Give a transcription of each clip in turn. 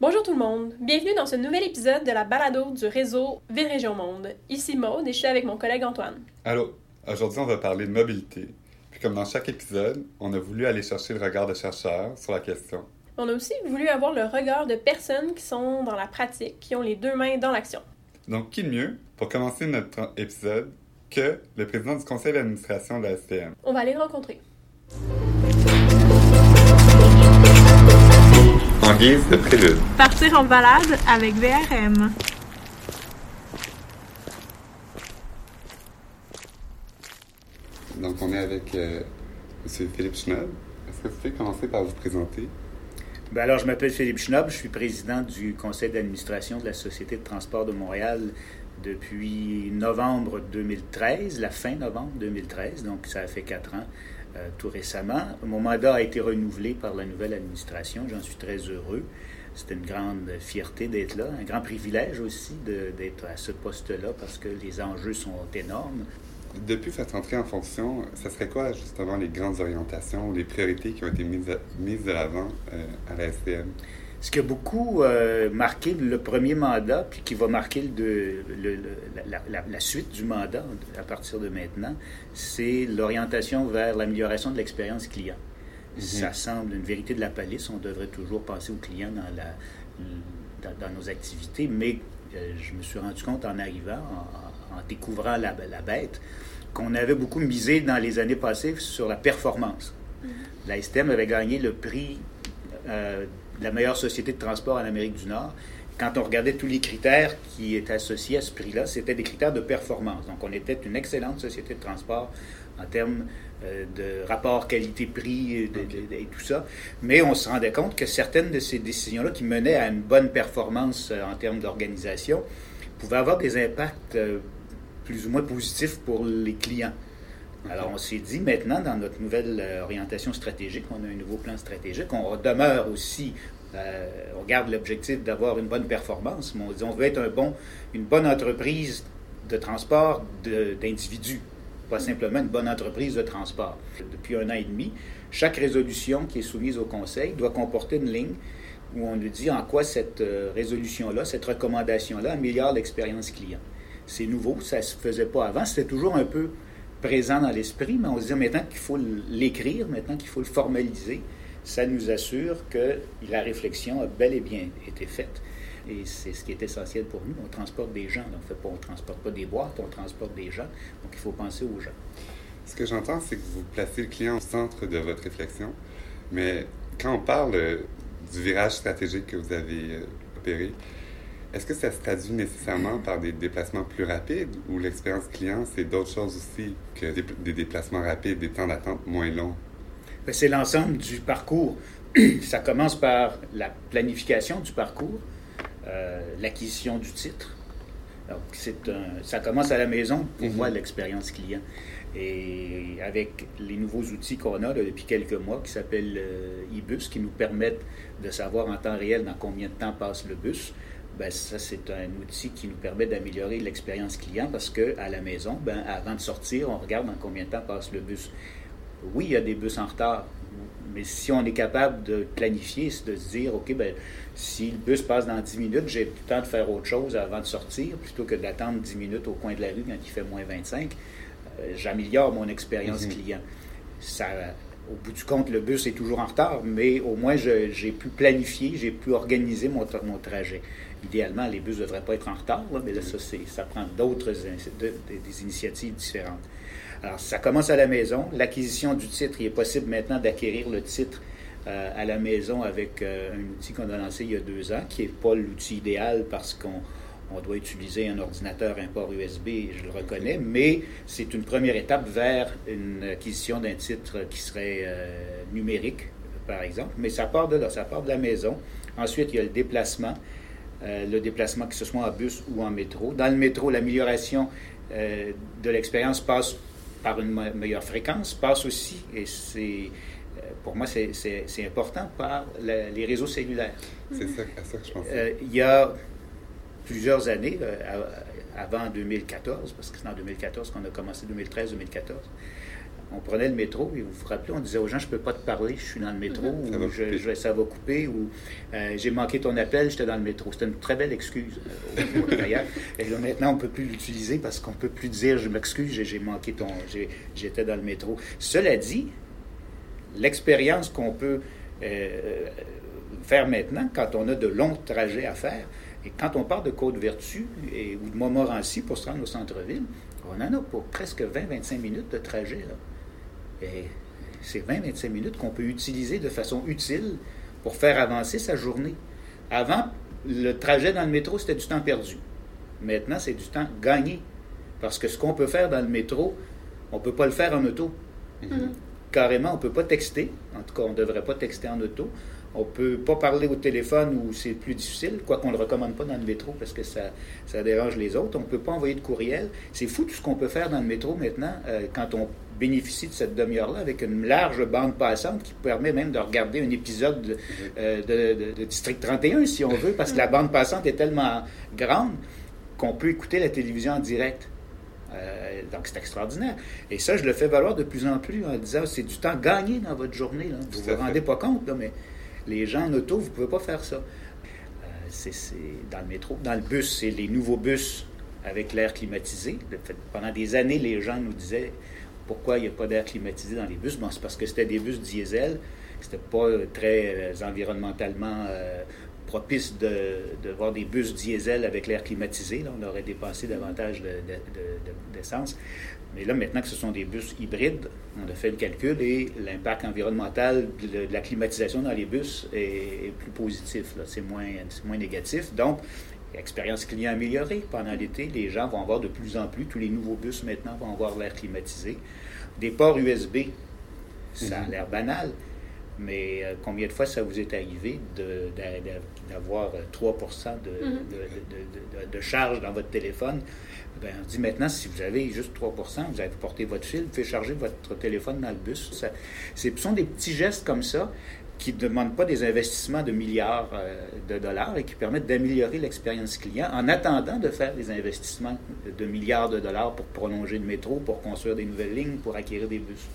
Bonjour tout le monde, bienvenue dans ce nouvel épisode de la balado du réseau Ville Région Monde. Ici Maude et je suis avec mon collègue Antoine. Allô, aujourd'hui on va parler de mobilité. Puis comme dans chaque épisode, on a voulu aller chercher le regard de chercheurs sur la question. On a aussi voulu avoir le regard de personnes qui sont dans la pratique, qui ont les deux mains dans l'action. Donc qui de mieux pour commencer notre épisode que le président du conseil d'administration de la STM? On va aller le rencontrer. En guise de prélude. Partir en balade avec VRM. Donc on est avec euh, M. Philippe Schnob. Est-ce que vous pouvez commencer par vous présenter? Ben alors, je m'appelle Philippe Schnob, je suis président du conseil d'administration de la Société de transport de Montréal depuis novembre 2013, la fin novembre 2013, donc ça a fait quatre ans euh, tout récemment. Mon mandat a été renouvelé par la nouvelle administration, j'en suis très heureux. C'est une grande fierté d'être là, un grand privilège aussi d'être à ce poste-là parce que les enjeux sont énormes. Depuis votre entrée en fonction, ce serait quoi justement les grandes orientations, les priorités qui ont été mises, mises de l'avant euh, à la STM? Ce qui a beaucoup euh, marqué le premier mandat, puis qui va marquer le, la, suite du mandat à partir de maintenant, c'est l'orientation vers l'amélioration de l'expérience client. Mhm. Ça semble une vérité de la palisse. On devrait toujours penser au client dans, la, dans, nos activités, mais euh, je me suis rendu compte en arrivant, en, découvrant la, bête, qu'on avait beaucoup misé dans les années passées sur la performance. Mhm. La STM avait gagné le prix euh, la meilleure société de transport en Amérique du Nord. Quand on regardait tous les critères qui étaient associés à ce prix-là, c'était des critères de performance. Donc, on était une excellente société de transport en termes euh, de rapport qualité-prix et, tout ça. Mais on se rendait compte que certaines de ces décisions-là qui menaient à une bonne performance euh, en termes d'organisation pouvaient avoir des impacts euh, plus ou moins positifs pour les clients. Alors, on s'est dit maintenant, dans notre nouvelle orientation stratégique, on a un nouveau plan stratégique, on demeure aussi, euh, on garde l'objectif d'avoir une bonne performance, mais on veut être une bonne entreprise de transport d'individus, pas simplement une bonne entreprise de transport. Depuis un an et demi, chaque résolution qui est soumise au Conseil doit comporter une ligne où on nous dit en quoi cette euh, résolution-là, cette recommandation-là améliore l'expérience client. C'est nouveau, ça ne se faisait pas avant, c'était toujours un peu présent dans l'esprit, mais on se dit maintenant qu'il faut l'écrire, maintenant qu'il faut le formaliser. Ça nous assure que la réflexion a bel et bien été faite. Et c'est ce qui est essentiel pour nous. On transporte des gens. on ne transporte pas des boîtes, on transporte des gens. Donc, il faut penser aux gens. Ce que j'entends, c'est que vous placez le client au centre de votre réflexion. Mais quand on parle euh, du virage stratégique que vous avez euh, opéré, est-ce que ça se traduit nécessairement par des déplacements plus rapides ou l'expérience client, c'est d'autres choses aussi que des, déplacements rapides, des temps d'attente moins longs? Ben, c'est l'ensemble du parcours. ça commence par la planification du parcours, euh, l'acquisition du titre. Donc, c'est ça commence à la maison pour moi, mhm. l'expérience client. Et avec les nouveaux outils qu'on a depuis quelques mois qui s'appellent euh, e-bus, qui nous permettent de savoir en temps réel dans combien de temps passe le bus, ben, ça, c'est un outil qui nous permet d'améliorer l'expérience client parce qu'à la maison, ben, avant de sortir, on regarde en combien de temps passe le bus. Oui, il y a des bus en retard, mais si on est capable de planifier, c'est de se dire, OK, ben, si le bus passe dans 10 minutes, j'ai le temps de faire autre chose avant de sortir, plutôt que d'attendre 10 minutes au coin de la rue quand il fait moins 25. Euh, j'améliore mon expérience mhm. client. Ça, au bout du compte, le bus est toujours en retard, mais au moins, j'ai pu planifier, j'ai pu organiser mon, mon trajet idéalement, les bus ne devraient pas être en retard, mais là, ça, ça prend d'autres des initiatives différentes. Alors, ça commence à la maison. L'acquisition du titre, il est possible maintenant d'acquérir le titre euh, à la maison avec euh, un outil qu'on a lancé il y a deux ans, qui n'est pas l'outil idéal parce qu'on on doit utiliser un ordinateur, un port USB, je le reconnais, mais c'est une première étape vers une acquisition d'un titre qui serait euh, numérique, par exemple. Mais ça part de là, ça part de la maison. Ensuite, il y a le déplacement. Le déplacement, que ce soit en bus ou en métro. Dans le métro, l'amélioration de l'expérience passe par une meilleure fréquence, passe aussi, et c'est euh, pour moi, c'est important par les réseaux cellulaires. C'est ça, ça, que je pense. il y a plusieurs années, avant 2014, parce que c'est en 2014 qu'on a commencé, 2013-2014, on prenait le métro et vous vous rappelez, on disait aux gens, je ne peux pas te parler, je suis dans le métro, ou ça va, couper, ou euh, j'ai manqué ton appel, j'étais dans le métro. C'était une très belle excuse euh, Et là, maintenant, on ne peut plus l'utiliser parce qu'on ne peut plus dire, je m'excuse, j'ai manqué ton... J'étais dans le métro. Cela dit, l'expérience qu'on peut euh, faire maintenant, quand on a de longs trajets à faire, et quand on part de Côte-Vertu ou de Montmorency pour se rendre au centre-ville, on en a pour presque 20-25 minutes de trajet. Là. Et c'est 20-25 minutes qu'on peut utiliser de façon utile pour faire avancer sa journée. Avant, le trajet dans le métro, c'était du temps perdu. Maintenant, c'est du temps gagné. Parce que ce qu'on peut faire dans le métro, on ne peut pas le faire en auto. Mm-hmm. Carrément, on ne peut pas texter. En tout cas, on ne devrait pas texter en auto. On ne peut pas parler au téléphone où c'est plus difficile, quoi qu'on ne le recommande pas dans le métro parce que ça, dérange les autres. On ne peut pas envoyer de courriel. C'est fou tout ce qu'on peut faire dans le métro maintenant euh, quand on bénéficie de cette demi-heure-là avec une large bande passante qui permet même de regarder un épisode euh, de, District 31 si on veut parce que la bande passante est tellement grande qu'on peut écouter la télévision en direct. Euh, donc, c'est extraordinaire. Et ça, je le fais valoir de plus en plus en disant c'est du temps gagné dans votre journée. Vous ne vous rendez pas compte, mais les gens en auto, vous ne pouvez pas faire ça. Euh, c'est dans le métro. Dans le bus, c'est les nouveaux bus avec l'air climatisé. Pendant des années, les gens nous disaient pourquoi il n'y a pas d'air climatisé dans les bus? Bon, c'est parce que c'était des bus diesel. C'était pas très euh, environnementalement euh, propice de, voir des bus diesel avec l'air climatisé. Là, on aurait dépensé davantage d'essence. Mais là, maintenant que ce sont des bus hybrides, on a fait le calcul et l'impact environnemental de, la climatisation dans les bus est, plus positif. C'est moins, moins négatif. Donc, expérience client améliorée pendant l'été. Les gens vont avoir de plus en plus, tous les nouveaux bus maintenant vont avoir l'air climatisé. Des ports USB, ça a mhm. l'air banal, mais euh, combien de fois ça vous est arrivé d'avoir 3 de, mhm. de, charge dans votre téléphone? Ben, on dit maintenant, si vous avez juste 3% vous avez porté votre fil, vous pouvez charger votre téléphone dans le bus. Ça, ce sont des petits gestes comme ça qui ne demandent pas des investissements de milliards euh, de dollars et qui permettent d'améliorer l'expérience client en attendant de faire des investissements de milliards de dollars pour prolonger le métro, pour construire des nouvelles lignes, pour acquérir des bus.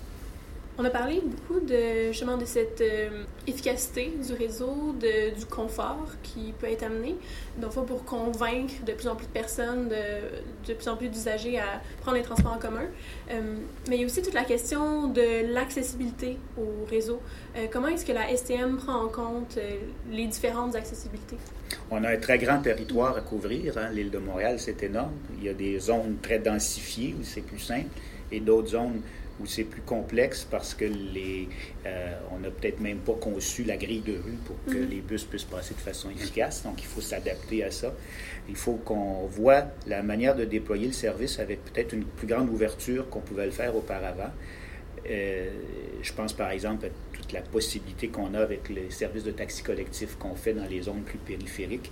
On a parlé beaucoup de, justement de cette euh, efficacité du réseau, de, du confort qui peut être amené, donc pour convaincre de plus en plus de personnes, de, de plus en plus d'usagers à prendre les transports en commun. Euh, mais il y a aussi toute la question de l'accessibilité au réseau. Euh, comment est-ce que la STM prend en compte les différentes accessibilités? On a un très grand territoire à couvrir. Hein. L'île de Montréal, c'est énorme. Il y a des zones très densifiées où c'est plus simple et d'autres zones où c'est plus complexe parce que les, euh, on n'a peut-être même pas conçu la grille de rue pour que mhm. les bus puissent passer de façon efficace. Donc, il faut s'adapter à ça. Il faut qu'on voit la manière de déployer le service avec peut-être une plus grande ouverture qu'on pouvait le faire auparavant. Euh, je pense par exemple à toute la possibilité qu'on a avec les services de taxi collectif qu'on fait dans les zones plus périphériques.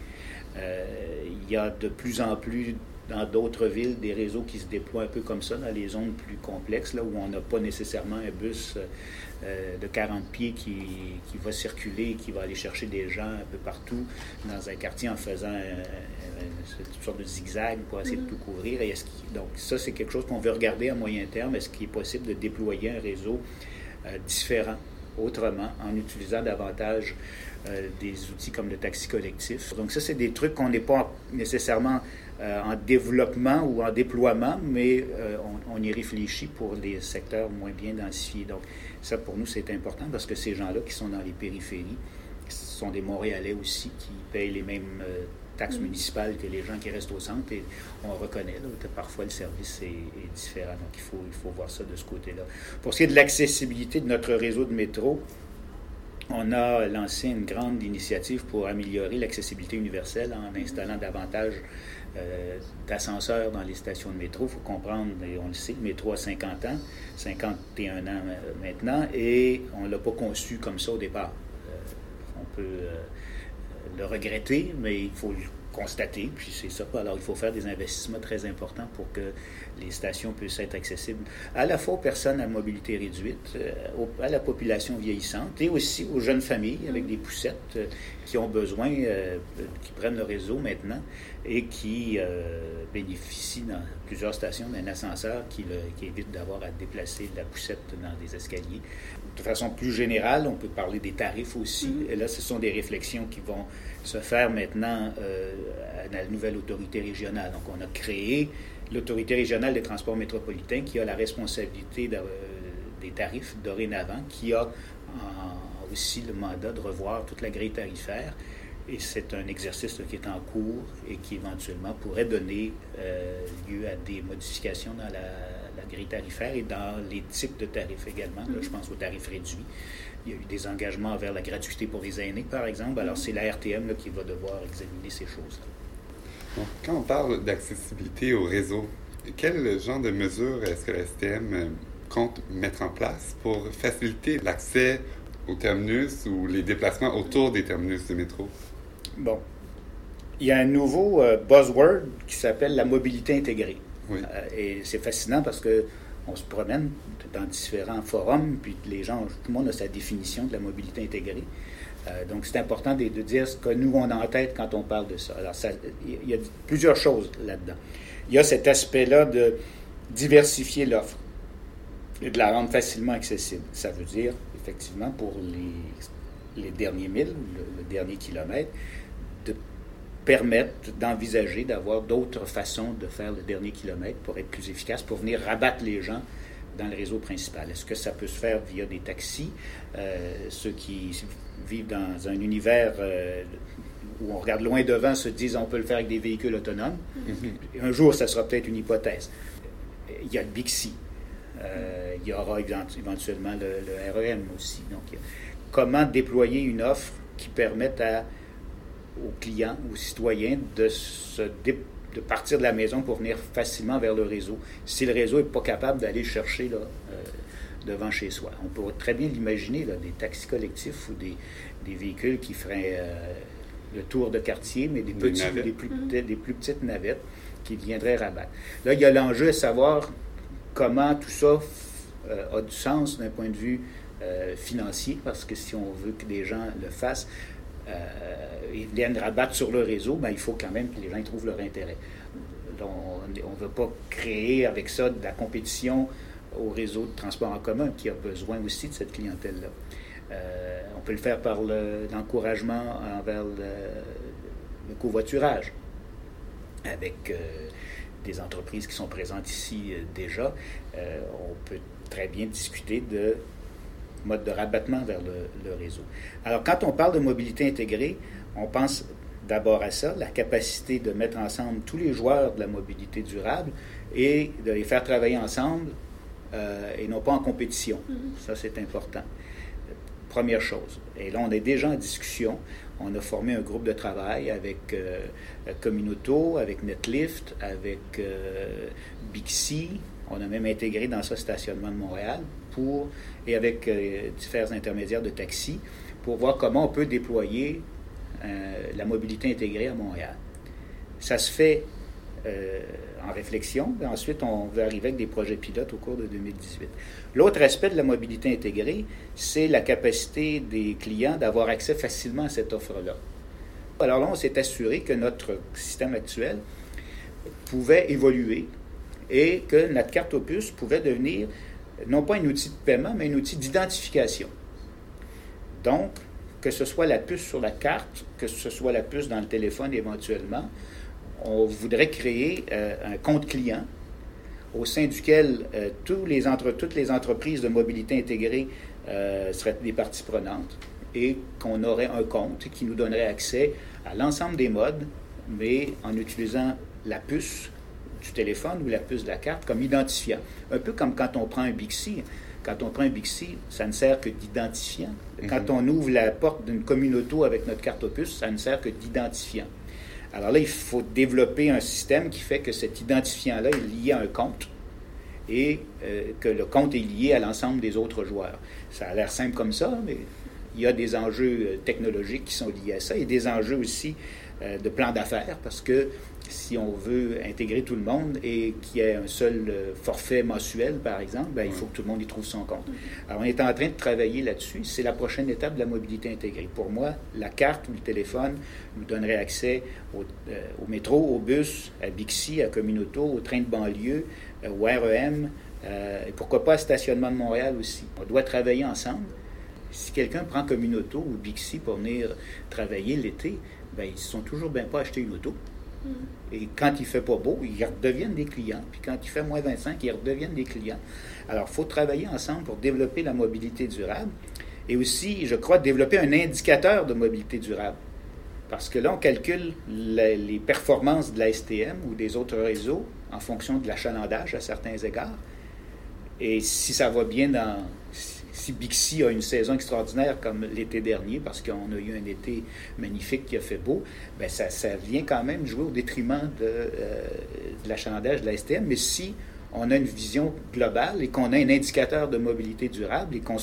Euh, il y a de plus en plus dans d'autres villes des réseaux qui se déploient un peu comme ça, dans les zones plus complexes, là où on n'a pas nécessairement un bus euh, de 40 pieds qui, qui, va circuler, qui va aller chercher des gens un peu partout dans un quartier en faisant une sorte de zigzag pour essayer de mm-hmm. tout couvrir. Et donc ça, c'est quelque chose qu'on veut regarder à moyen terme. Est-ce qu'il est possible de déployer un réseau euh, différent, autrement, en utilisant davantage euh, des outils comme le taxi collectif? Donc ça, c'est des trucs qu'on n'est pas nécessairement euh, en développement ou en déploiement, mais euh, on, y réfléchit pour les secteurs moins bien densifiés. Donc ça, pour nous, c'est important parce que ces gens-là qui sont dans les périphéries sont des Montréalais aussi qui payent les mêmes taxes mm. municipales que les gens qui restent au centre et on reconnaît que parfois le service est, est, différent. Donc il faut, il faut voir ça de ce côté-là. Pour ce qui est de l'accessibilité de notre réseau de métro, on a lancé une grande initiative pour améliorer l'accessibilité universelle en installant davantage euh, d'ascenseurs dans les stations de métro. Il faut comprendre, et on le sait, le métro a 50 ans, 51 ans euh, maintenant, et on ne l'a pas conçu comme ça au départ. Euh, on peut le regretter, mais il faut constaté, puis c'est ça. Alors, il faut faire des investissements très importants pour que les stations puissent être accessibles à la fois aux personnes à mobilité réduite, euh, à la population vieillissante et aussi aux jeunes familles avec des poussettes euh, qui ont besoin, euh, qui prennent le réseau maintenant et qui bénéficient dans plusieurs stations d'un ascenseur qui, qui évite d'avoir à déplacer la poussette dans des escaliers. De façon plus générale, on peut parler des tarifs aussi. Mm-hmm. Et là, ce sont des réflexions qui vont se faire maintenant à la nouvelle autorité régionale. Donc, on a créé l'autorité régionale des transports métropolitains qui a la responsabilité euh, des tarifs dorénavant, qui a aussi le mandat de revoir toute la grille tarifaire. Et c'est un exercice qui est en cours et qui éventuellement pourrait donner euh, lieu à des modifications dans la, grille tarifaire et dans les types de tarifs également. Là, je pense aux tarifs réduits. Il y a eu des engagements vers la gratuité pour les aînés, par exemple. Alors, c'est la RTM qui va devoir examiner ces choses-là quand on parle d'accessibilité au réseau, quel genre de mesures est-ce que la STM euh, compte mettre en place pour faciliter l'accès aux terminus ou les déplacements autour des terminus de métro? Bon. Il y a un nouveau euh, buzzword qui s'appelle la mobilité intégrée. Euh, et c'est fascinant parce que on se promène dans différents forums, puis les gens, tout le monde a sa définition de la mobilité intégrée. Euh, donc, c'est important de, dire ce que nous, on a en tête quand on parle de ça. Alors, il y a plusieurs choses là-dedans. Il y a cet aspect-là de diversifier l'offre et de la rendre facilement accessible. Ça veut dire, effectivement, pour les, derniers milles, le, dernier kilomètre, de permettre d'envisager d'avoir d'autres façons de faire le dernier kilomètre pour être plus efficace, pour venir rabattre les gens dans le réseau principal. Est-ce que ça peut se faire via des taxis? Euh, ceux qui vivent dans un univers euh, où on regarde loin devant se disent on peut le faire avec des véhicules autonomes. Mm-hmm. Un jour, ça sera peut-être une hypothèse. Il y a le Bixi. Euh, il y aura éventuellement le, REM aussi. Donc, comment déployer une offre qui permette à, aux clients, aux citoyens de, se de partir de la maison pour venir facilement vers le réseau, si le réseau n'est pas capable d'aller chercher là, devant chez soi. On peut très bien l'imaginer, des taxis collectifs ou des, véhicules qui feraient euh, le tour de quartier, mais des, petits, des, plus, des plus petites navettes qui viendraient rabattre. Là, il y a l'enjeu à savoir comment tout ça euh, a du sens d'un point de vue euh, financier, parce que si on veut que des gens le fassent, ils viennent rabattre sur le réseau, ben, il faut quand même que les gens trouvent leur intérêt. on ne veut pas créer avec ça de la compétition au réseau de transport en commun qui a besoin aussi de cette clientèle-là. Euh, on peut le faire par l'encouragement envers le, covoiturage, avec euh, des entreprises qui sont présentes ici euh, déjà. on peut très bien discuter de mode de rabattement vers le, réseau. Alors, quand on parle de mobilité intégrée, on pense d'abord à ça, la capacité de mettre ensemble tous les joueurs de la mobilité durable et de les faire travailler ensemble euh, et non pas en compétition. Mm-hmm. Ça, c'est important. Première chose. Et là, on est déjà en discussion. On a formé un groupe de travail avec euh, Communauto, avec Netlift, avec euh, Bixi. On a même intégré dans ça Stationnement de Montréal et avec euh, différents intermédiaires de taxi pour voir comment on peut déployer la mobilité intégrée à Montréal. Ça se fait euh, en réflexion. ensuite, on va arriver avec des projets pilotes au cours de 2018. L'autre aspect de la mobilité intégrée, c'est la capacité des clients d'avoir accès facilement à cette offre-là. Alors là, on s'est assuré que notre système actuel pouvait évoluer et que notre carte opus pouvait devenir non pas un outil de paiement, mais un outil d'identification. Donc, que ce soit la puce sur la carte, que ce soit la puce dans le téléphone éventuellement, on voudrait créer euh, un compte client au sein duquel euh, toutes les entreprises de mobilité intégrée euh, seraient des parties prenantes et qu'on aurait un compte qui nous donnerait accès à l'ensemble des modes, mais en utilisant la puce du téléphone ou la puce de la carte comme identifiant. Un peu comme quand on prend un Bixi. Quand on prend un Bixi, ça ne sert que d'identifiant. Quand mhm. on ouvre la porte d'une communauté avec notre carte opus, ça ne sert que d'identifiant. Alors là, il faut développer un système qui fait que cet identifiant-là est lié à un compte et euh, que le compte est lié à l'ensemble des autres joueurs. Ça a l'air simple comme ça, mais il y a des enjeux technologiques qui sont liés à ça et des enjeux aussi de plan d'affaires parce que si on veut intégrer tout le monde et qu'il y ait un seul euh, forfait mensuel, par exemple, ben, il faut que tout le monde y trouve son compte. Alors, on est en train de travailler là-dessus. C'est la prochaine étape de la mobilité intégrée. Pour moi, la carte ou le téléphone nous donnerait accès au, euh, métro, au bus, à Bixi, à Communauto, au train de banlieue, euh, au REM, et pourquoi pas à Stationnement de Montréal aussi. On doit travailler ensemble. Si quelqu'un prend Communauto ou Bixi pour venir travailler l'été, ben, ils ne sont toujours bien pas acheter une auto. Mm. Et quand il fait pas beau, ils redeviennent des clients. Puis quand il fait moins 25, ils redeviennent des clients. Alors, il faut travailler ensemble pour développer la mobilité durable et aussi, je crois, développer un indicateur de mobilité durable. Parce que là, on calcule les performances de la STM ou des autres réseaux en fonction de l'achalandage à certains égards. Et si ça va bien dans, si Bixi a une saison extraordinaire comme l'été dernier, parce qu'on a eu un été magnifique qui a fait beau, ben ça, vient quand même jouer au détriment de, euh, de l'achalandage de la STM. Mais si on a une vision globale et qu'on a un indicateur de mobilité durable et qu'on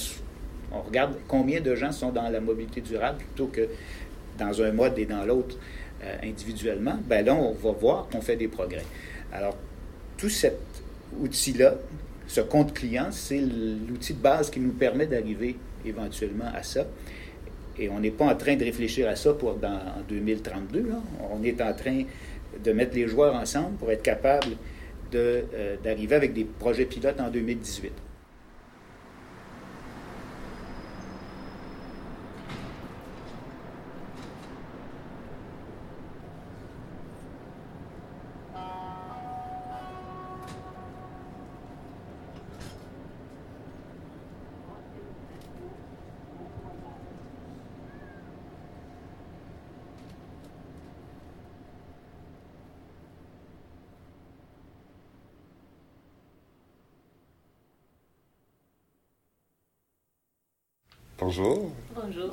on regarde combien de gens sont dans la mobilité durable plutôt que dans un mode et dans l'autre euh, individuellement, ben là, on va voir qu'on fait des progrès. Alors, tout cet outil-là, ce compte client, c'est l'outil de base qui nous permet d'arriver éventuellement à ça. Et on n'est pas en train de réfléchir à ça pour dans, en 2032. On est en train de mettre les joueurs ensemble pour être capable euh, d'arriver avec des projets pilotes en 2018. Bonjour. Bonjour.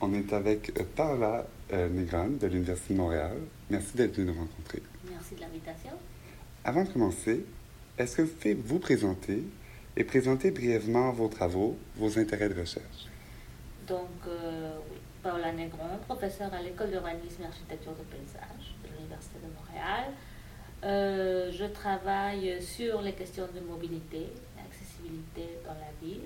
On est avec euh, Paola euh, Negran de l'Université de Montréal. Merci d'être venu nous rencontrer. Merci de l'invitation. Avant de commencer, est-ce que vous pouvez vous présenter et présenter brièvement vos travaux, vos intérêts de recherche? Donc, euh, oui, Paola Negron, professeure à l'École d'urbanisme et architecture de paysage de l'Université de Montréal. je travaille sur les questions de mobilité, d'accessibilité dans la ville.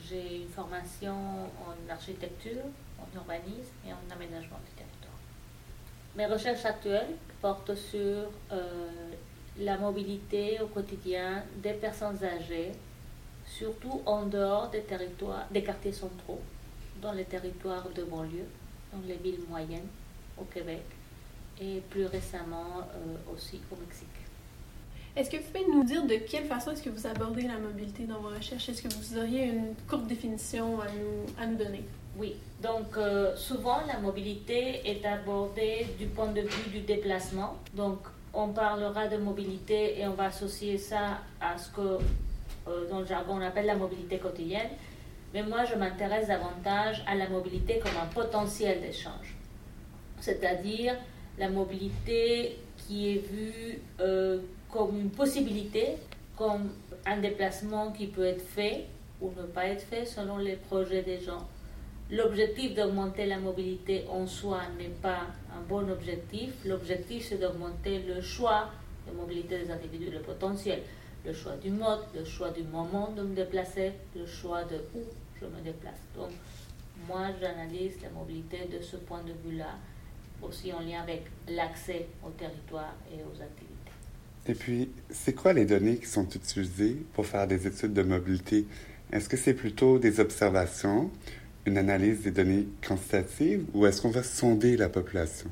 J'ai une formation en architecture, en urbanisme et en aménagement du territoire. Mes recherches actuelles portent sur euh, la mobilité au quotidien des personnes âgées, surtout en dehors des territoires, des quartiers centraux, dans les territoires de banlieue, dans les villes moyennes au Québec et plus récemment euh, aussi au Mexique. Est-ce que vous pouvez nous dire de quelle façon est-ce que vous abordez la mobilité dans vos recherches? Est-ce que vous auriez une courte définition à nous, à nous donner? Oui, donc euh, souvent la mobilité est abordée du point de vue du déplacement. Donc on parlera de mobilité et on va associer ça à ce que euh, dans le jargon on appelle la mobilité quotidienne. Mais moi je m'intéresse davantage à la mobilité comme un potentiel d'échange. C'est-à-dire la mobilité qui est vue euh, comme une possibilité, comme un déplacement qui peut être fait ou ne pas être fait selon les projets des gens. L'objectif d'augmenter la mobilité en soi n'est pas un bon objectif. L'objectif, c'est d'augmenter le choix de mobilité des individus, le potentiel, le choix du mode, le choix du moment de me déplacer, le choix de où je me déplace. Donc, moi, j'analyse la mobilité de ce point de vue-là, aussi en lien avec l'accès au territoire et aux activités. Et puis, c'est quoi les données qui sont utilisées pour faire des études de mobilité? Est-ce que c'est plutôt des observations, une analyse des données quantitatives ou est-ce qu'on va sonder la population?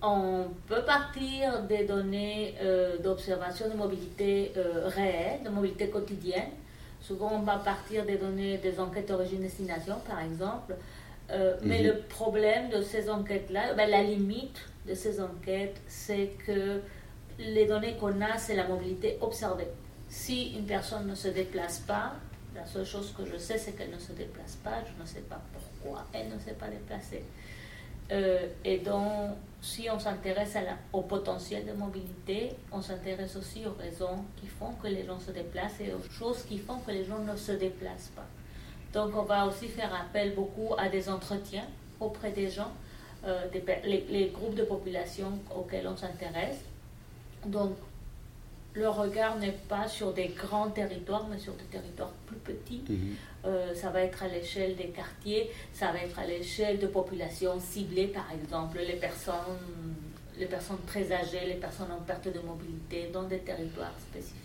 On peut partir des données euh, d'observation de mobilité euh, réelle, de mobilité quotidienne. Souvent, on va partir des données des enquêtes origine-destination, par exemple. Euh, mais mhm. le problème de ces enquêtes-là, ben, la limite de ces enquêtes, c'est que les données qu'on a, c'est la mobilité observée. Si une personne ne se déplace pas, la seule chose que je sais, c'est qu'elle ne se déplace pas. Je ne sais pas pourquoi elle ne s'est pas déplacée. Euh, et donc, si on s'intéresse au potentiel de mobilité, on s'intéresse aussi aux raisons qui font que les gens se déplacent et aux choses qui font que les gens ne se déplacent pas. Donc on va aussi faire appel beaucoup à des entretiens auprès des gens, euh, les, groupes de population auxquels on s'intéresse. Donc le regard n'est pas sur des grands territoires, mais sur des territoires plus petits. Mhm. Euh, ça va être à l'échelle des quartiers, ça va être à l'échelle de populations ciblées, par exemple, les personnes, les personnes très âgées, les personnes en perte de mobilité dans des territoires spécifiques.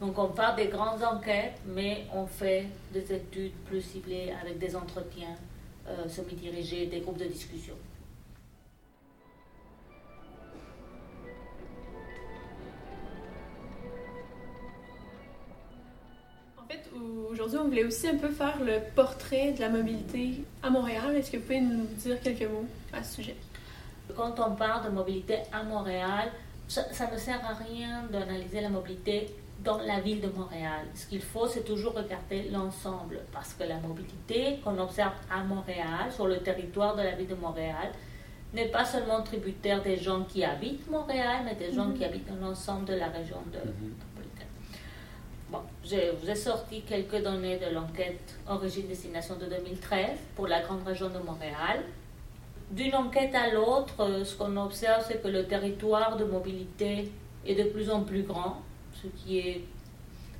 Donc on part des grandes enquêtes, mais on fait des études plus ciblées avec des entretiens euh, semi-dirigés, des groupes de discussion. Aujourd'hui, on voulait aussi un peu faire le portrait de la mobilité à Montréal. Est-ce que vous pouvez nous dire quelques mots à ce sujet? Quand on parle de mobilité à Montréal, ça ne sert à rien d'analyser la mobilité dans la ville de Montréal. Ce qu'il faut, c'est toujours regarder l'ensemble, parce que la mobilité qu'on observe à Montréal, sur le territoire de la ville de Montréal, n'est pas seulement tributaire des gens qui habitent Montréal, mais des gens mhm. qui habitent dans l'ensemble de la région de mhm. Bon, je vous ai sorti quelques données de l'enquête Origine-Destination de 2013 pour la grande région de Montréal. D'une enquête à l'autre, ce qu'on observe, c'est que le territoire de mobilité est de plus en plus grand ce qui est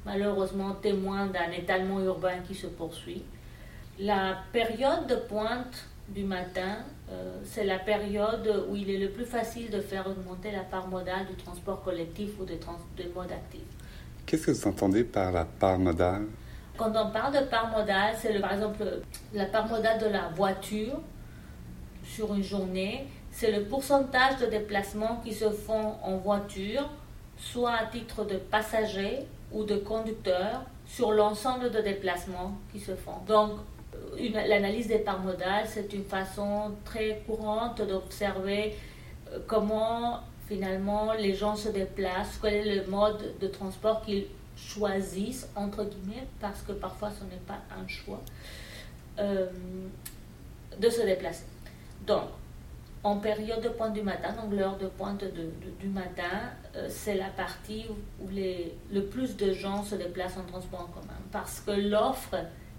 malheureusement témoin d'un étalement urbain qui se poursuit. La période de pointe du matin, euh, c'est la période où il est le plus facile de faire augmenter la part modale du transport collectif ou des, de modes actifs. Qu'est-ce que vous entendez par la part modale? Quand on parle de part modale, c'est par exemple la part modale de la voiture sur une journée. C'est le pourcentage de déplacements qui se font en voiture soit à titre de passager ou de conducteur, sur l'ensemble de déplacements qui se font. Donc, l'analyse des parts modales, c'est une façon très courante d'observer euh, comment finalement les gens se déplacent, quel est le mode de transport qu'ils choisissent, entre guillemets, parce que parfois ce n'est pas un choix, euh, de se déplacer. Donc, en période de pointe du matin, donc l'heure de pointe du matin, euh, c'est la partie où les, le plus de gens se déplacent en transport en commun. Parce que l'offre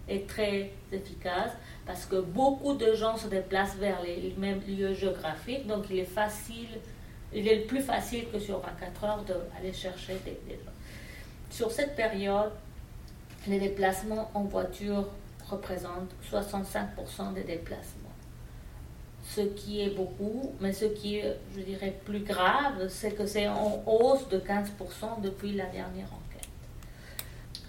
est très efficace, parce que beaucoup de gens se déplacent vers les mêmes lieux géographiques, donc il est facile, il est plus facile que sur 24 heures d'aller chercher des, des gens. Sur cette période, les déplacements en voiture représentent 65% des déplacements ce qui est beaucoup, mais ce qui est, je dirais, plus grave, c'est que c'est en hausse de 15% depuis la dernière enquête.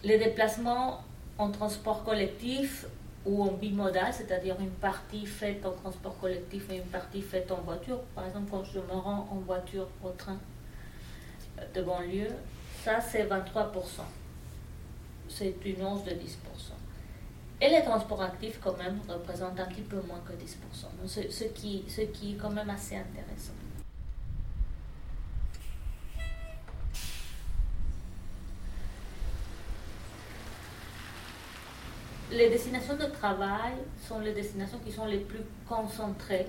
Les déplacements en transport collectif ou en bimodal, c'est-à-dire une partie faite en transport collectif et une partie faite en voiture, par exemple quand je me rends en voiture au train de banlieue, ça c'est 23%. C'est une hausse de 10%. Et les transports actifs, quand même, représentent un petit peu moins que 10%. ce, ce, qui, ce qui est quand même assez intéressant. Les destinations de travail sont les destinations qui sont les plus concentrées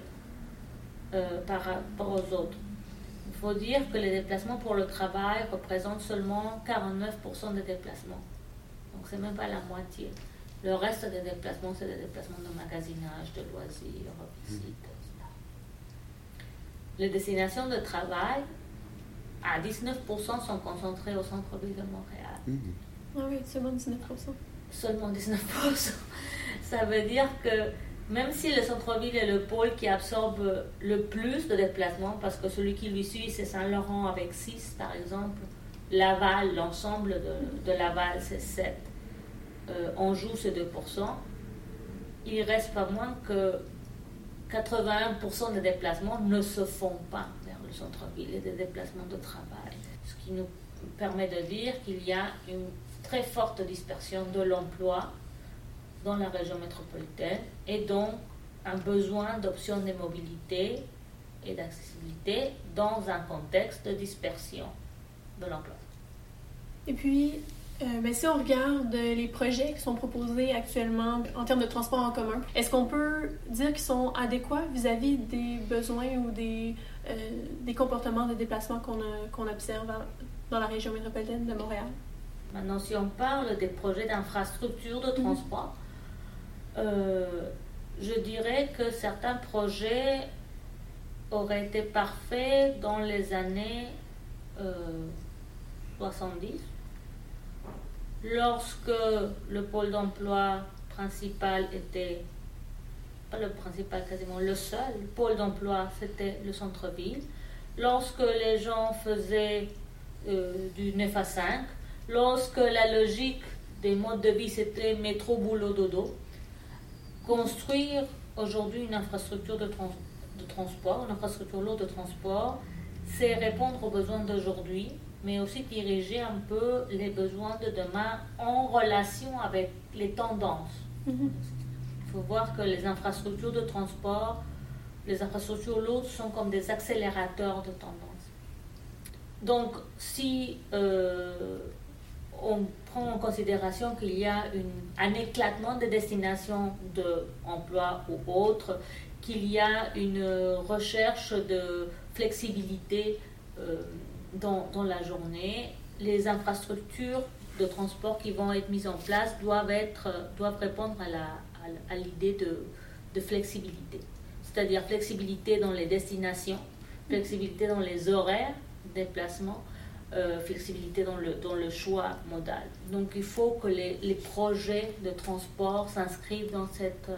euh, par rapport aux autres. Il faut dire que les déplacements pour le travail représentent seulement 49% des déplacements. Donc c'est même pas la moitié. Le reste des déplacements, c'est des déplacements de magasinage, de loisirs, visites, etc. Les destinations de travail, à 19%, sont concentrées au centre-ville de Montréal. Mmh. Ah oui, seulement 19%. Seulement 19%. Ça veut dire que même si le centre-ville est le pôle qui absorbe le plus de déplacements, parce que celui qui lui suit, c'est Saint-Laurent avec 6 par exemple, Laval, l'ensemble de, Laval, c'est 7 on joue ces 2%, il reste pas moins que 81% des déplacements ne se font pas vers le centre-ville et des déplacements de travail. Ce qui nous permet de dire qu'il y a une très forte dispersion de l'emploi dans la région métropolitaine et donc un besoin d'options de mobilité et d'accessibilité dans un contexte de dispersion de l'emploi. Et puis, euh, ben, si on regarde les projets qui sont proposés actuellement en termes de transport en commun, est-ce qu'on peut dire qu'ils sont adéquats vis-à-vis des besoins ou des, euh, des comportements de déplacement qu'on observe dans la région métropolitaine de Montréal? Maintenant, si on parle des projets d'infrastructure de transport, Euh, je dirais que certains projets auraient été parfaits dans les années 70, euh, lorsque le pôle d'emploi principal était, pas le principal quasiment, le seul pôle d'emploi, c'était le centre-ville, lorsque les gens faisaient euh, du 9 à 5, lorsque la logique des modes de vie c'était métro, boulot, dodo, construire aujourd'hui une infrastructure de, de transport, une infrastructure lourde de transport, c'est répondre aux besoins d'aujourd'hui, mais aussi diriger un peu les besoins de demain en relation avec les tendances. Mhm. Il faut voir que les infrastructures de transport, les infrastructures lourdes sont comme des accélérateurs de tendance. Donc, si euh, on prend en considération qu'il y a un éclatement de destination d'emploi ou autre, qu'il y a une recherche de flexibilité euh, dans, la journée, les infrastructures de transport qui vont être mises en place doivent, être, doivent répondre à l'idée de, flexibilité. C'est-à-dire flexibilité dans les destinations, flexibilité dans les horaires déplacement, euh, flexibilité dans le, dans le choix modal. Donc il faut que les, les projets de transport s'inscrivent dans cette,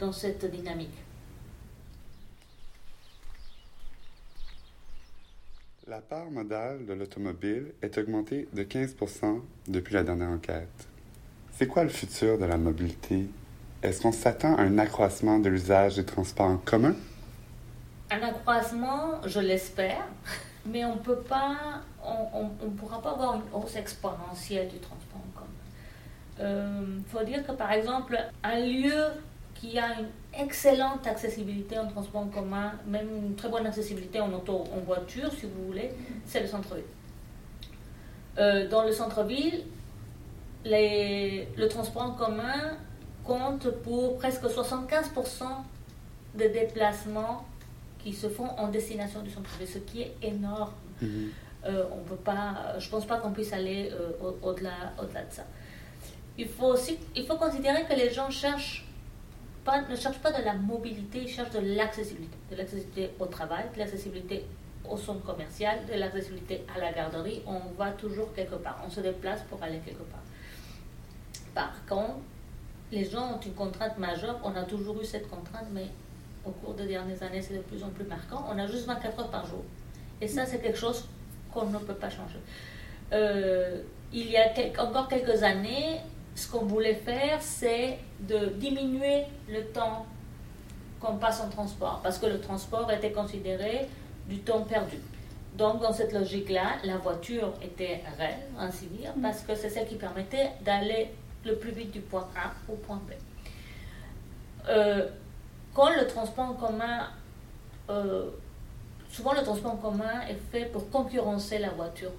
dans cette dynamique. La part modale de l'automobile est augmentée de 15% depuis la dernière enquête. C'est quoi le futur de la mobilité? Est-ce qu'on s'attend à un accroissement de l'usage des transports en commun? Un accroissement, je l'espère mais on peut pas, on ne pourra pas avoir une hausse exponentielle du transport en commun. Il euh, faut dire que par exemple, un lieu qui a une excellente accessibilité en transport en commun, même une très bonne accessibilité en auto, en voiture, si vous voulez, c'est le centre-ville. Euh, dans le centre-ville, le transport en commun compte pour presque 75% des déplacements qui se font en destination du centre-ville, ce qui est énorme. Mhm. Euh, on peut pas, je ne pense pas qu'on puisse aller euh, au-delà au -delà de ça. Il faut aussi il faut considérer que les gens ne cherchent pas de la mobilité, ils cherchent de l'accessibilité. De l'accessibilité au travail, de l'accessibilité au centre commercial, de l'accessibilité à la garderie. On va toujours quelque part, on se déplace pour aller quelque part. Par contre, les gens ont une contrainte majeure, on a toujours eu cette contrainte, mais au cours des dernières années, c'est de plus en plus marquant. On a juste 24 heures par jour. Et ça, c'est quelque chose qu'on ne peut pas changer. Euh, il y a encore quelques années, ce qu'on voulait faire, c'est de diminuer le temps qu'on passe en transport, parce que le transport était considéré du temps perdu. Donc, dans cette logique-là, la voiture était reine, ainsi dire, mm. parce que c'est celle qui permettait d'aller le plus vite du point A au point B. Euh, quand le transport en commun, euh, souvent le transport en commun est fait pour concurrencer la voiture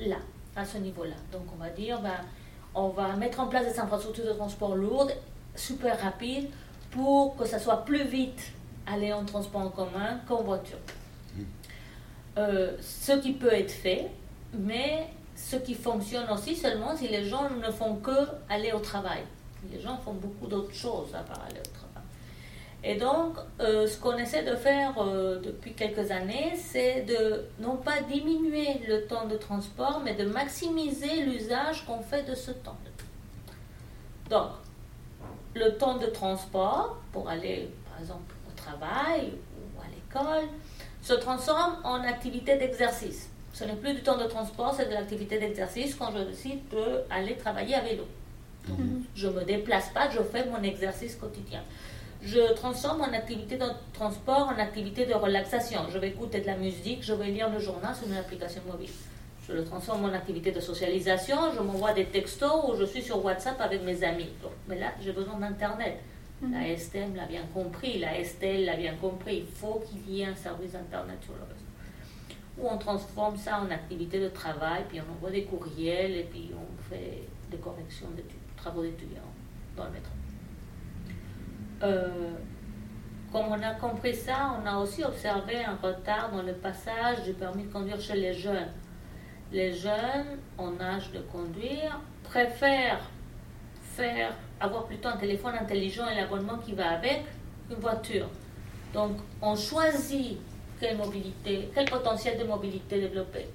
là, à ce niveau-là. Donc on va dire, ben, on va mettre en place des infrastructures de transport lourdes, super rapides, pour que ça soit plus vite aller en transport en commun qu'en voiture. Mmh. Euh, ce qui peut être fait, mais ce qui fonctionne aussi seulement si les gens ne font que aller au travail. Les gens font beaucoup d'autres choses à part aller au travail. Et donc, euh, ce qu'on essaie de faire euh, depuis quelques années, c'est de non pas diminuer le temps de transport, mais de maximiser l'usage qu'on fait de ce temps. Donc, le temps de transport pour aller, par exemple, au travail ou à l'école, se transforme en activité d'exercice. Ce n'est plus du temps de transport, c'est de l'activité d'exercice quand je décide d'aller travailler à vélo. Mhm. Je ne me déplace pas, je fais mon exercice quotidien je transforme mon activité de transport en activité de relaxation. Je vais écouter de la musique, je vais lire le journal sur une application mobile. Je le transforme en activité de socialisation, je m'envoie des textos ou je suis sur WhatsApp avec mes amis. mais là, j'ai besoin d'Internet. La mhm. STM l'a bien compris, la STL l'a bien compris. Il faut qu'il y ait un service Internet sur le réseau. Ou on transforme ça en activité de travail, puis on envoie des courriels et puis on fait des corrections de travaux d'étudiants dans le métro. Euh, comme on a compris ça, on a aussi observé un retard dans le passage du permis de conduire chez les jeunes. Les jeunes en âge de conduire préfèrent avoir plutôt un téléphone intelligent et l'abonnement qui va avec une voiture. Donc, on choisit quelle mobilité, quel potentiel de mobilité développer.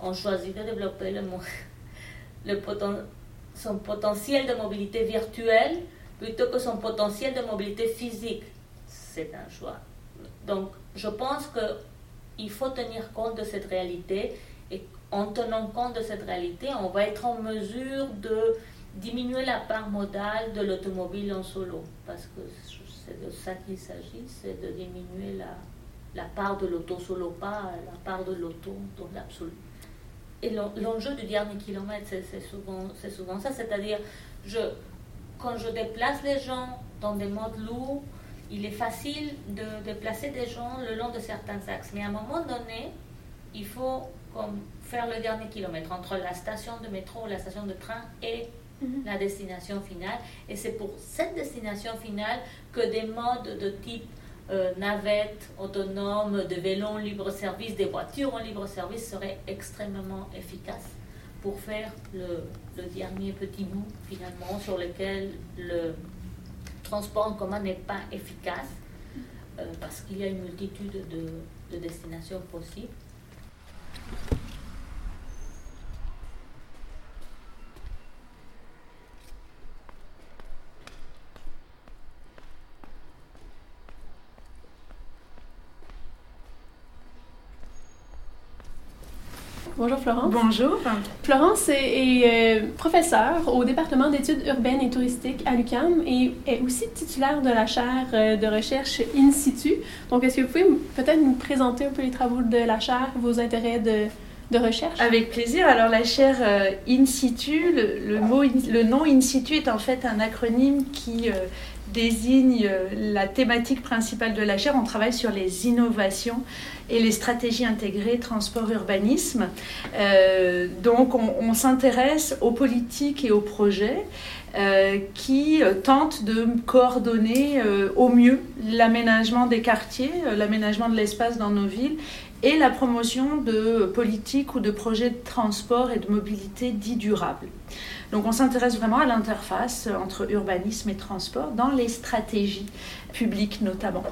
On choisit de développer le son potentiel de mobilité virtuelle plutôt que son potentiel de mobilité physique. C'est un choix. Donc, je pense qu'il faut tenir compte de cette réalité et en tenant compte de cette réalité, on va être en mesure de diminuer la part modale de l'automobile en solo. Parce que c'est de ça qu'il s'agit, c'est de diminuer la, la part de l'auto solo, pas la part de l'auto dans l'absolu. Et l'enjeu du dernier kilomètre, c'est souvent, souvent ça, c'est-à-dire, je, quand je déplace les gens dans des modes lourds, il est facile de déplacer des gens le long de certains axes. Mais à un moment donné, il faut comme, faire le dernier kilomètre entre la station de métro, la station de train et mhm. la destination finale. Et c'est pour cette destination finale que des modes de type euh, navette autonome, de vélos en libre-service, des voitures en libre-service seraient extrêmement efficaces pour faire le, dernier petit bout finalement sur lequel le transport en commun n'est pas efficace euh, parce qu'il y a une multitude de, de destinations possibles. Bonjour Florence. Bonjour. Florence est, euh, professeure au département d'études urbaines et touristiques à l'UQAM et est aussi titulaire de la chaire euh, de recherche In situ. Donc, est-ce que vous pouvez peut-être nous présenter un peu les travaux de la chaire, vos intérêts de, de recherche Avec plaisir. Alors, la chaire euh, In situ, le, le nom In situ est en fait un acronyme qui désigne la thématique principale de la chaire. On travaille sur les innovations et les stratégies intégrées transport-urbanisme. Euh, donc on, s'intéresse aux politiques et aux projets euh, qui euh, tentent de coordonner au mieux l'aménagement des quartiers, l'aménagement de l'espace dans nos villes et la promotion de politiques ou de projets de transport et de mobilité dits durables. Donc on s'intéresse vraiment à l'interface entre urbanisme et transport dans les stratégies publiques notamment.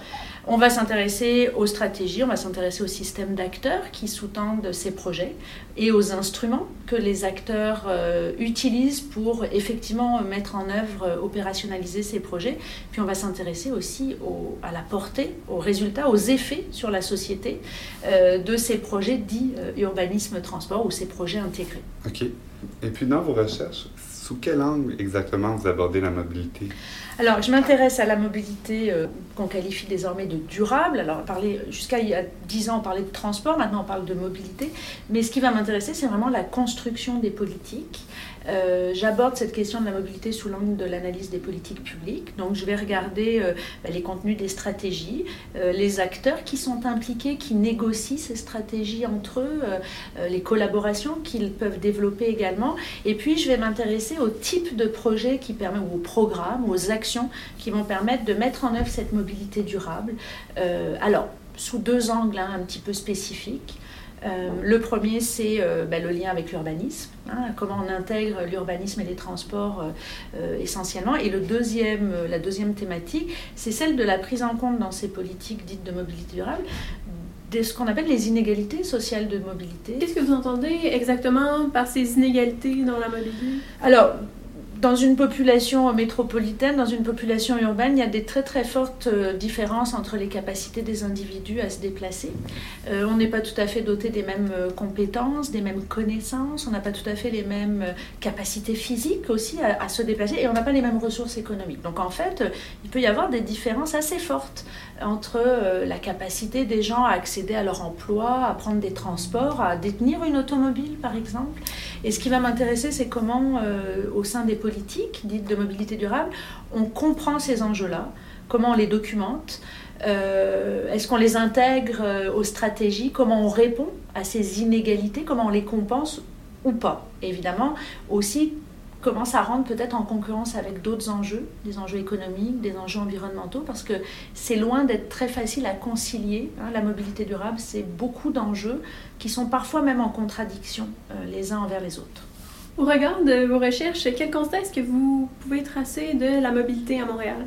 On va s'intéresser aux stratégies, on va s'intéresser aux systèmes d'acteurs qui sous-tendent ces projets et aux instruments que les acteurs euh, utilisent pour effectivement mettre en œuvre, euh, opérationnaliser ces projets. Puis on va s'intéresser aussi à la portée, aux résultats, aux effets sur la société euh, de ces projets dits urbanisme-transport ou ces projets intégrés. OK. Et puis dans vos recherches, sous quel angle exactement vous abordez la mobilité? Alors, je m'intéresse à la mobilité euh, qu'on qualifie désormais de durable. Alors, jusqu'à il y a 10 ans, on parlait de transport, maintenant on parle de mobilité. Mais ce qui va m'intéresser, c'est vraiment la construction des politiques euh, j'aborde cette question de la mobilité sous l'angle de l'analyse des politiques publiques. Donc je vais regarder euh, bah, les contenus des stratégies, euh, les acteurs qui sont impliqués, qui négocient ces stratégies entre eux, les collaborations qu'ils peuvent développer également. Et puis je vais m'intéresser au type de projet qui permet, ou aux programmes, aux actions qui vont permettre de mettre en œuvre cette mobilité durable. alors, sous deux angles hein, un petit peu spécifiques. Euh, le premier, c'est euh, bah, le lien avec l'urbanisme, hein, comment on intègre l'urbanisme et les transports euh, essentiellement. Et le deuxième, la deuxième thématique, c'est celle de la prise en compte dans ces politiques dites de mobilité durable de ce qu'on appelle les inégalités sociales de mobilité. Qu'est-ce que vous entendez exactement par ces inégalités dans la mobilité? Alors, dans une population métropolitaine, dans une population urbaine, il y a des très très fortes euh, différences entre les capacités des individus à se déplacer. Euh, on n'est pas tout à fait doté des mêmes euh, compétences, des mêmes connaissances, on n'a pas tout à fait les mêmes capacités physiques aussi à, se déplacer et on n'a pas les mêmes ressources économiques. Donc en fait, il peut y avoir des différences assez fortes entre la capacité des gens à accéder à leur emploi, à prendre des transports, à détenir une automobile par exemple. Et ce qui va m'intéresser, c'est comment au sein des politique dite de mobilité durable, on comprend ces enjeux-là, comment on les documente, euh, est-ce qu'on les intègre euh, aux stratégies, comment on répond à ces inégalités, comment on les compense ou pas. évidemment, aussi comment ça rentre peut-être en concurrence avec d'autres enjeux, des enjeux économiques, des enjeux environnementaux, parce que c'est loin d'être très facile à concilier. Hein. la mobilité durable, c'est beaucoup d'enjeux qui sont parfois même en contradiction euh, les uns envers les autres. Au regard de vos recherches, quel constat est-ce que vous pouvez tracer de la mobilité à Montréal?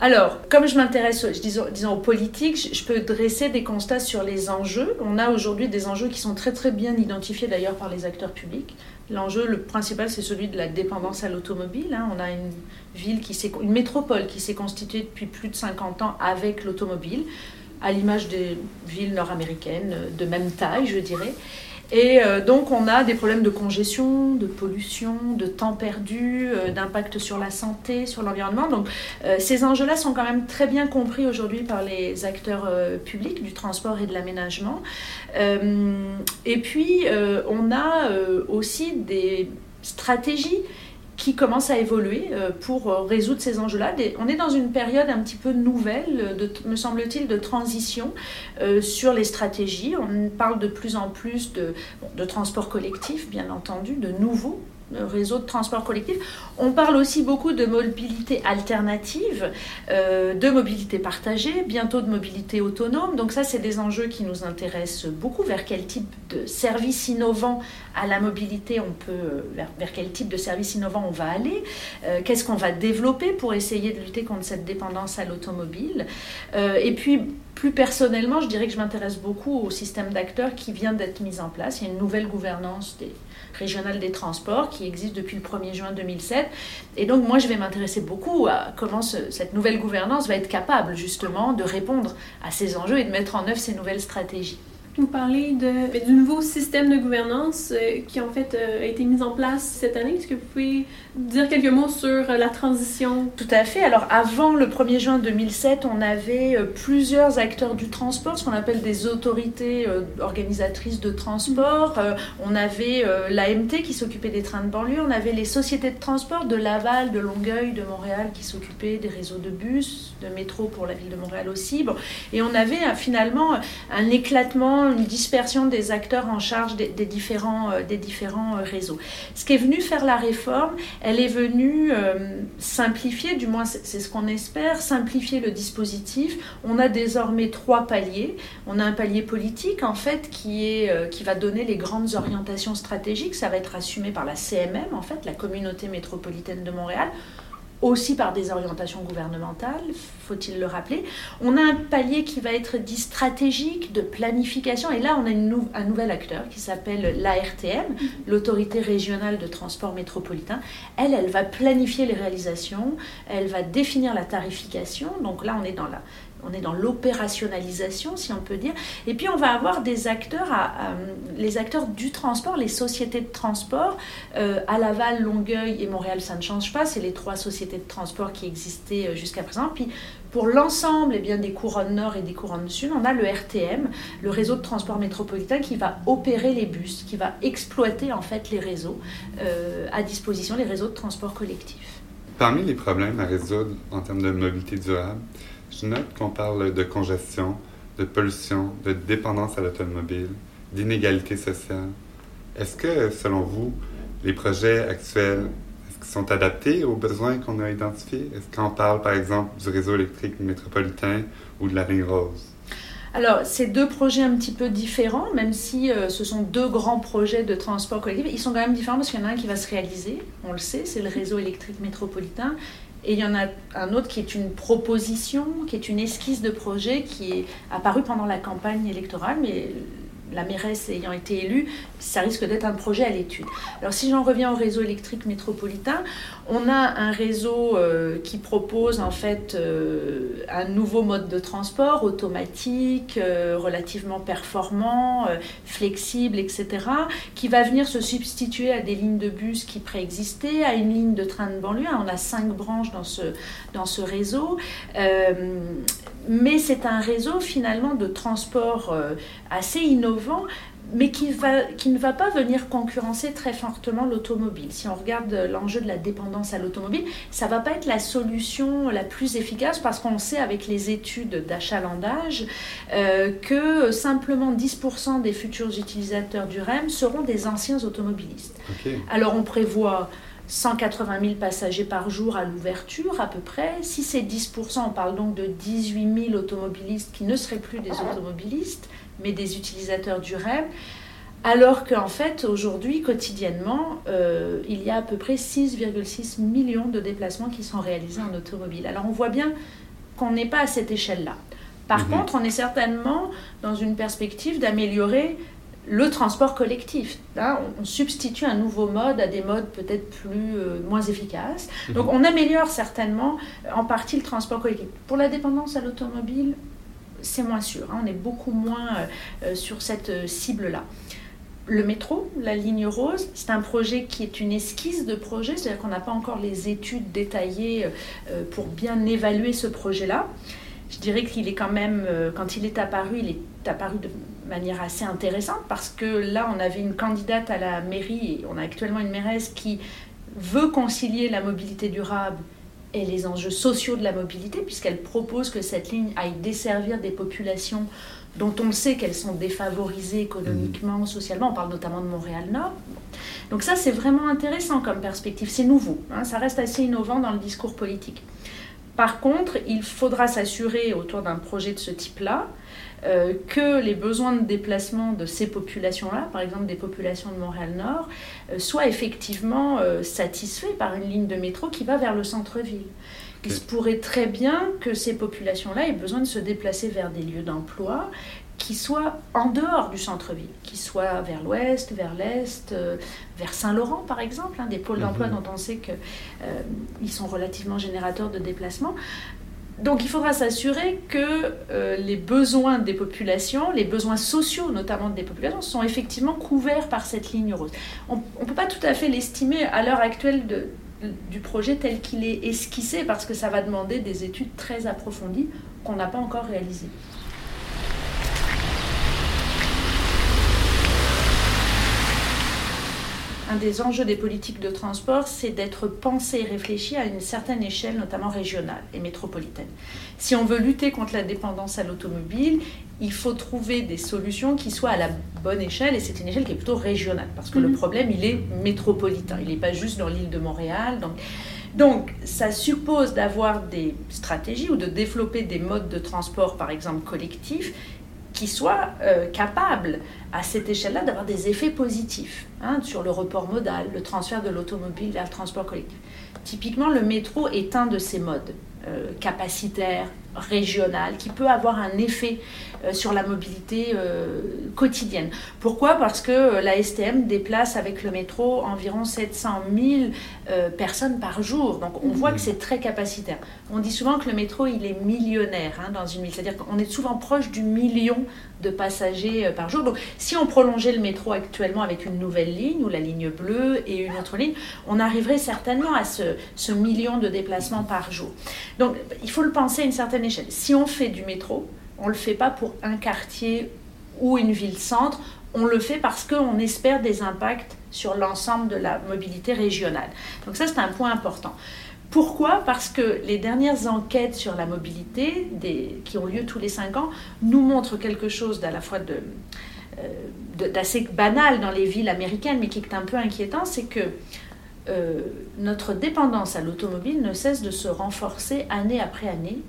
Alors, comme je m'intéresse, disons, disons, aux politiques, je peux dresser des constats sur les enjeux. On a aujourd'hui des enjeux qui sont très très bien identifiés d'ailleurs par les acteurs publics. L'enjeu, le principal, c'est celui de la dépendance à l'automobile. Hein. On a une ville qui s'est, une métropole qui s'est constituée depuis plus de 50 ans avec l'automobile, à l'image des villes nord-américaines de même taille, je dirais. Et euh, donc on a des problèmes de congestion, de pollution, de temps perdu, euh, d'impact sur la santé, sur l'environnement. Donc euh, ces enjeux-là sont quand même très bien compris aujourd'hui par les acteurs publics du transport et de l'aménagement. et puis on a aussi des stratégies qui commence à évoluer euh, pour euh, résoudre ces enjeux-là. On est dans une période un petit peu nouvelle, de, me semble-t-il, de transition euh, sur les stratégies. On parle de plus en plus de, de transport collectif, bien entendu, de nouveaux réseau de transport collectif. On parle aussi beaucoup de mobilité alternative, euh, de mobilité partagée, bientôt de mobilité autonome. Donc ça, c'est des enjeux qui nous intéressent beaucoup. Vers quel type de service innovant à la mobilité on peut, euh, vers, quel type de service innovant on va aller, euh, qu'est-ce qu'on va développer pour essayer de lutter contre cette dépendance à l'automobile. et puis, plus personnellement, je dirais que je m'intéresse beaucoup au système d'acteurs qui vient d'être mis en place. Il y a une nouvelle gouvernance régionale des transports qui existe depuis le 1er juin 2007. Et donc moi, je vais m'intéresser beaucoup à comment cette nouvelle gouvernance va être capable justement de répondre à ces enjeux et de mettre en œuvre ces nouvelles stratégies. Vous parlez de, du nouveau système de gouvernance euh, qui en fait euh, a été mis en place cette année. Est-ce que vous pouvez dire quelques mots sur euh, la transition? Tout à fait. Alors avant le 1er juin 2007, on avait plusieurs acteurs du transport, ce qu'on appelle des autorités organisatrices de transport. On avait l'AMT qui s'occupait des trains de banlieue, on avait les sociétés de transport de Laval, de Longueuil, de Montréal qui s'occupaient des réseaux de bus, de métro pour la ville de Montréal aussi. Et on avait finalement un éclatement une dispersion des acteurs en charge des, différents, euh, des différents euh, réseaux. Ce qui est venu faire la réforme, elle est venue euh, simplifier, du moins c'est ce qu'on espère, simplifier le dispositif. On a désormais trois paliers. On a un palier politique, en fait, qui, est, qui va donner les grandes orientations stratégiques. Ça va être assumé par la CMM, en fait, la communauté métropolitaine de Montréal aussi par des orientations gouvernementales, faut-il le rappeler. On a un palier qui va être dit stratégique, de planification, et là on a un nouvel acteur qui s'appelle l'ARTM, l'autorité régionale de transport métropolitain. Elle, elle va planifier les réalisations, elle va définir la tarification, donc là on est dans la on est dans l'opérationnalisation, si on peut dire. Et puis on va avoir des acteurs, les acteurs du transport, les sociétés de transport. Euh, à Laval, Longueuil et Montréal, ça ne change pas. C'est les trois sociétés de transport qui existaient euh, jusqu'à présent. Puis pour l'ensemble eh bien, des couronnes nord et des couronnes sud, on a le RTM, le réseau de transport métropolitain, qui va opérer les bus, qui va exploiter en fait les réseaux euh, à disposition, les réseaux de transport collectif. Parmi les problèmes à résoudre en termes de mobilité durable, je note qu'on parle de congestion, de pollution, de dépendance à l'automobile, d'inégalité sociale. Est-ce que, selon vous, les projets actuels sont adaptés aux besoins qu'on a identifiés? Est-ce qu'on parle, par exemple, du réseau électrique métropolitain ou de la ligne rose? Alors, c'est deux projets un petit peu différents, même si euh, ce sont deux grands projets de transport collectif. Ils sont quand même différents parce qu'il y en a un qui va se réaliser, on le sait, c'est le réseau électrique métropolitain. Et il y en a un autre qui est une proposition, qui est une esquisse de projet qui est apparue pendant la campagne électorale, mais la mairesse ayant été élue, ça risque d'être un projet à l'étude. Alors si j'en reviens au réseau électrique métropolitain, on a un réseau euh, qui propose en fait euh, un nouveau mode de transport automatique, euh, relativement performant, flexible, etc., qui va venir se substituer à des lignes de bus qui préexistaient, à une ligne de train de banlieue. On a cinq branches dans ce, dans ce réseau mais c'est un réseau finalement de transport euh, assez innovant, mais qui, va, qui, ne va pas venir concurrencer très fortement l'automobile. Si on regarde l'enjeu de la dépendance à l'automobile, ça ne va pas être la solution la plus efficace parce qu'on sait avec les études d'achalandage euh, que simplement 10% des futurs utilisateurs du REM seront des anciens automobilistes. Alors on prévoit 180 000 passagers par jour à l'ouverture à peu près. Si c'est 10%, on parle donc de 18 000 automobilistes qui ne seraient plus des automobilistes, mais des utilisateurs du REM. Alors qu'en fait, aujourd'hui, quotidiennement, euh, il y a à peu près 6,6 millions de déplacements qui sont réalisés en automobile. Alors on voit bien qu'on n'est pas à cette échelle-là. Par Mhm. contre, on est certainement dans une perspective d'améliorer le transport collectif. Hein, on, on substitue un nouveau mode à des modes peut-être plus euh, moins efficaces. Donc on améliore certainement euh, en partie le transport collectif. Pour la dépendance à l'automobile, c'est moins sûr. hein, on est beaucoup moins euh, sur cette euh, cible-là. Le métro, la ligne rose, c'est un projet qui est une esquisse de projet, c'est-à-dire qu'on n'a pas encore les études détaillées pour bien évaluer ce projet-là. Je dirais qu'il est quand même, euh, quand il est apparu, il est apparu de manière assez intéressante parce que là, on avait une candidate à la mairie et on a actuellement une mairesse qui veut concilier la mobilité durable et les enjeux sociaux de la mobilité, puisqu'elle propose que cette ligne aille desservir des populations dont on sait qu'elles sont défavorisées économiquement, socialement. On parle notamment de Montréal-Nord. Donc ça, c'est vraiment intéressant comme perspective. C'est nouveau. hein, ça reste assez innovant dans le discours politique. Par contre, il faudra s'assurer autour d'un projet de ce type-là euh, que les besoins de déplacement de ces populations-là, par exemple des populations de Montréal-Nord, euh, soient effectivement euh, satisfaits par une ligne de métro qui va vers le centre-ville. Il se pourrait très bien que ces populations-là aient besoin de se déplacer vers des lieux d'emploi qui soient en dehors du centre-ville, qui soient vers l'ouest, vers l'est, euh, vers Saint-Laurent par exemple, hein, des pôles d'emploi Mhm. dont on sait qu'ils sont relativement générateurs de déplacement. Donc il faudra s'assurer que euh, les besoins des populations, les besoins sociaux notamment des populations, sont effectivement couverts par cette ligne rose. On ne peut pas tout à fait l'estimer à l'heure actuelle de- du projet tel qu'il est esquissé parce que ça va demander des études très approfondies qu'on n'a pas encore réalisées. Un des enjeux des politiques de transport, c'est d'être pensé et réfléchi à une certaine échelle, notamment régionale et métropolitaine. Si on veut lutter contre la dépendance à l'automobile, il faut trouver des solutions qui soient à la bonne échelle, et c'est une échelle qui est plutôt régionale, parce que le Mhm. problème, il est métropolitain, il n'est pas juste dans l'île de Montréal. Donc, donc, ça suppose d'avoir des stratégies ou de développer des modes de transport, par exemple collectifs, soient euh, capables, à cette échelle-là, d'avoir des effets positifs hein, sur le report modal, le transfert de l'automobile vers le transport collectif. Typiquement, le métro est un de ces modes euh, capacitaires, régional, qui peut avoir un effet euh, sur la mobilité euh, quotidienne. Pourquoi? Parce que euh, la STM déplace avec le métro environ 700 000 euh, personnes par jour. Donc on voit que c'est très capacitaire. On dit souvent que le métro, il est millionnaire hein, dans une ville. C'est-à-dire qu'on est souvent proche du million de passagers par jour. Donc si on prolongeait le métro actuellement avec une nouvelle ligne, ou la ligne bleue et une autre ligne, on arriverait certainement à ce, ce million de déplacements par jour. Donc il faut le penser à une certaine Si on fait du métro, on ne le fait pas pour un quartier ou une ville-centre, on le fait parce qu'on espère des impacts sur l'ensemble de la mobilité régionale. Donc ça, c'est un point important. Pourquoi? Parce que les dernières enquêtes sur la mobilité, qui ont lieu tous les cinq ans, nous montrent quelque chose la fois euh, d'assez banal dans les villes américaines, mais qui est un peu inquiétant, c'est que euh, notre dépendance à l'automobile ne cesse de se renforcer année après année,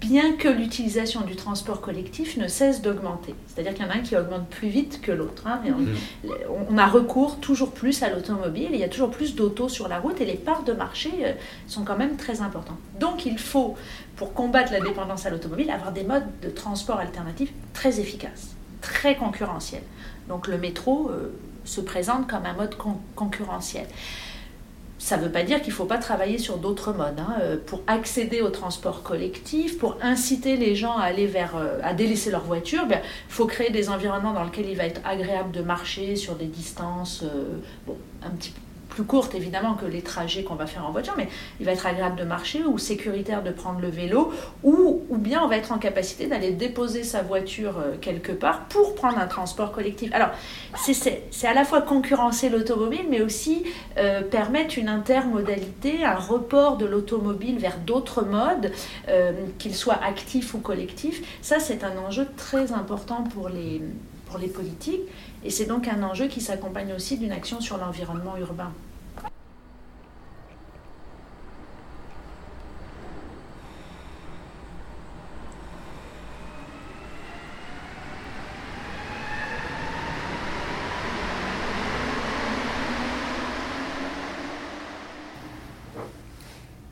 bien que l'utilisation du transport collectif ne cesse d'augmenter. C'est-à-dire qu'il y en a un qui augmente plus vite que l'autre. hein, et on, on a recours toujours plus à l'automobile, il y a toujours plus d'autos sur la route et les parts de marché euh, sont quand même très importantes. Donc il faut, pour combattre la dépendance à l'automobile, avoir des modes de transport alternatifs très efficaces, très concurrentiels. Donc le métro euh, se présente comme un mode con- concurrentiel. Ça ne veut pas dire qu'il ne faut pas travailler sur d'autres modes. hein. Euh, Pour accéder au transport collectif, pour inciter les gens à aller vers, euh, délaisser leur voiture, il faut créer des environnements dans lesquels il va être agréable de marcher sur des distances euh, un petit peu plus courtes évidemment que les trajets qu'on va faire en voiture, mais il va être agréable de marcher ou sécuritaire de prendre le vélo, ou, ou bien on va être en capacité d'aller déposer sa voiture euh, quelque part pour prendre un transport collectif. Alors, c'est à la fois concurrencer l'automobile, mais aussi euh, permettre une intermodalité, un report de l'automobile vers d'autres modes, euh, qu'ils soient actifs ou collectifs. Ça, c'est un enjeu très important pour les, pour les politiques, et c'est donc un enjeu qui s'accompagne aussi d'une action sur l'environnement urbain.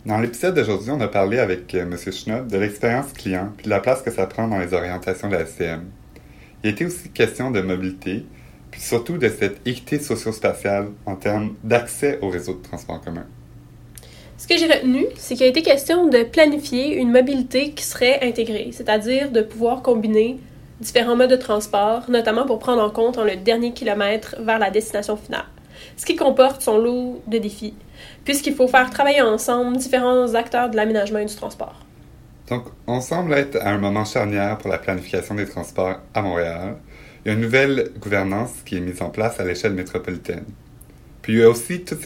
Dans l'épisode d'aujourd'hui, on a parlé avec euh, M. Schnob de l'expérience client puis de la place que ça prend dans les orientations de la CM. Il été aussi question de mobilité, puis surtout de cette équité socio-spatiale en termes d'accès au réseau de transport commun. Ce que j'ai retenu, c'est qu'il a été question de planifier une mobilité qui serait intégrée, c'est-à-dire de pouvoir combiner différents modes de transport, notamment pour prendre en compte le dernier kilomètre vers la destination finale, ce qui comporte son lot de défis puisqu'il faut faire travailler ensemble différents acteurs de l'aménagement et du transport. Donc, on semble être à un moment charnière pour la planification des transports à Montréal. Il y a une nouvelle gouvernance qui est mise en place à l'échelle métropolitaine. Puis il y a aussi tout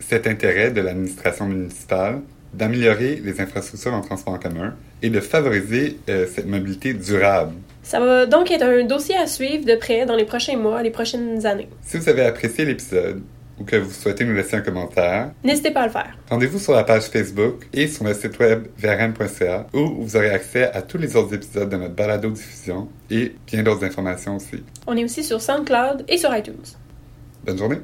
cet intérêt de l'administration municipale d'améliorer les infrastructures en transport en commun et de favoriser euh, cette mobilité durable. Ça va donc être un dossier à suivre de près dans les prochains mois, les prochaines années. Si vous avez apprécié l'épisode, ou que vous souhaitez nous laisser un commentaire, n'hésitez pas à le faire. Rendez-vous sur la page Facebook et sur notre site web vrm.ca où vous aurez accès à tous les autres épisodes de notre balado diffusion et bien d'autres informations aussi. On est aussi sur SoundCloud et sur iTunes. Bonne journée.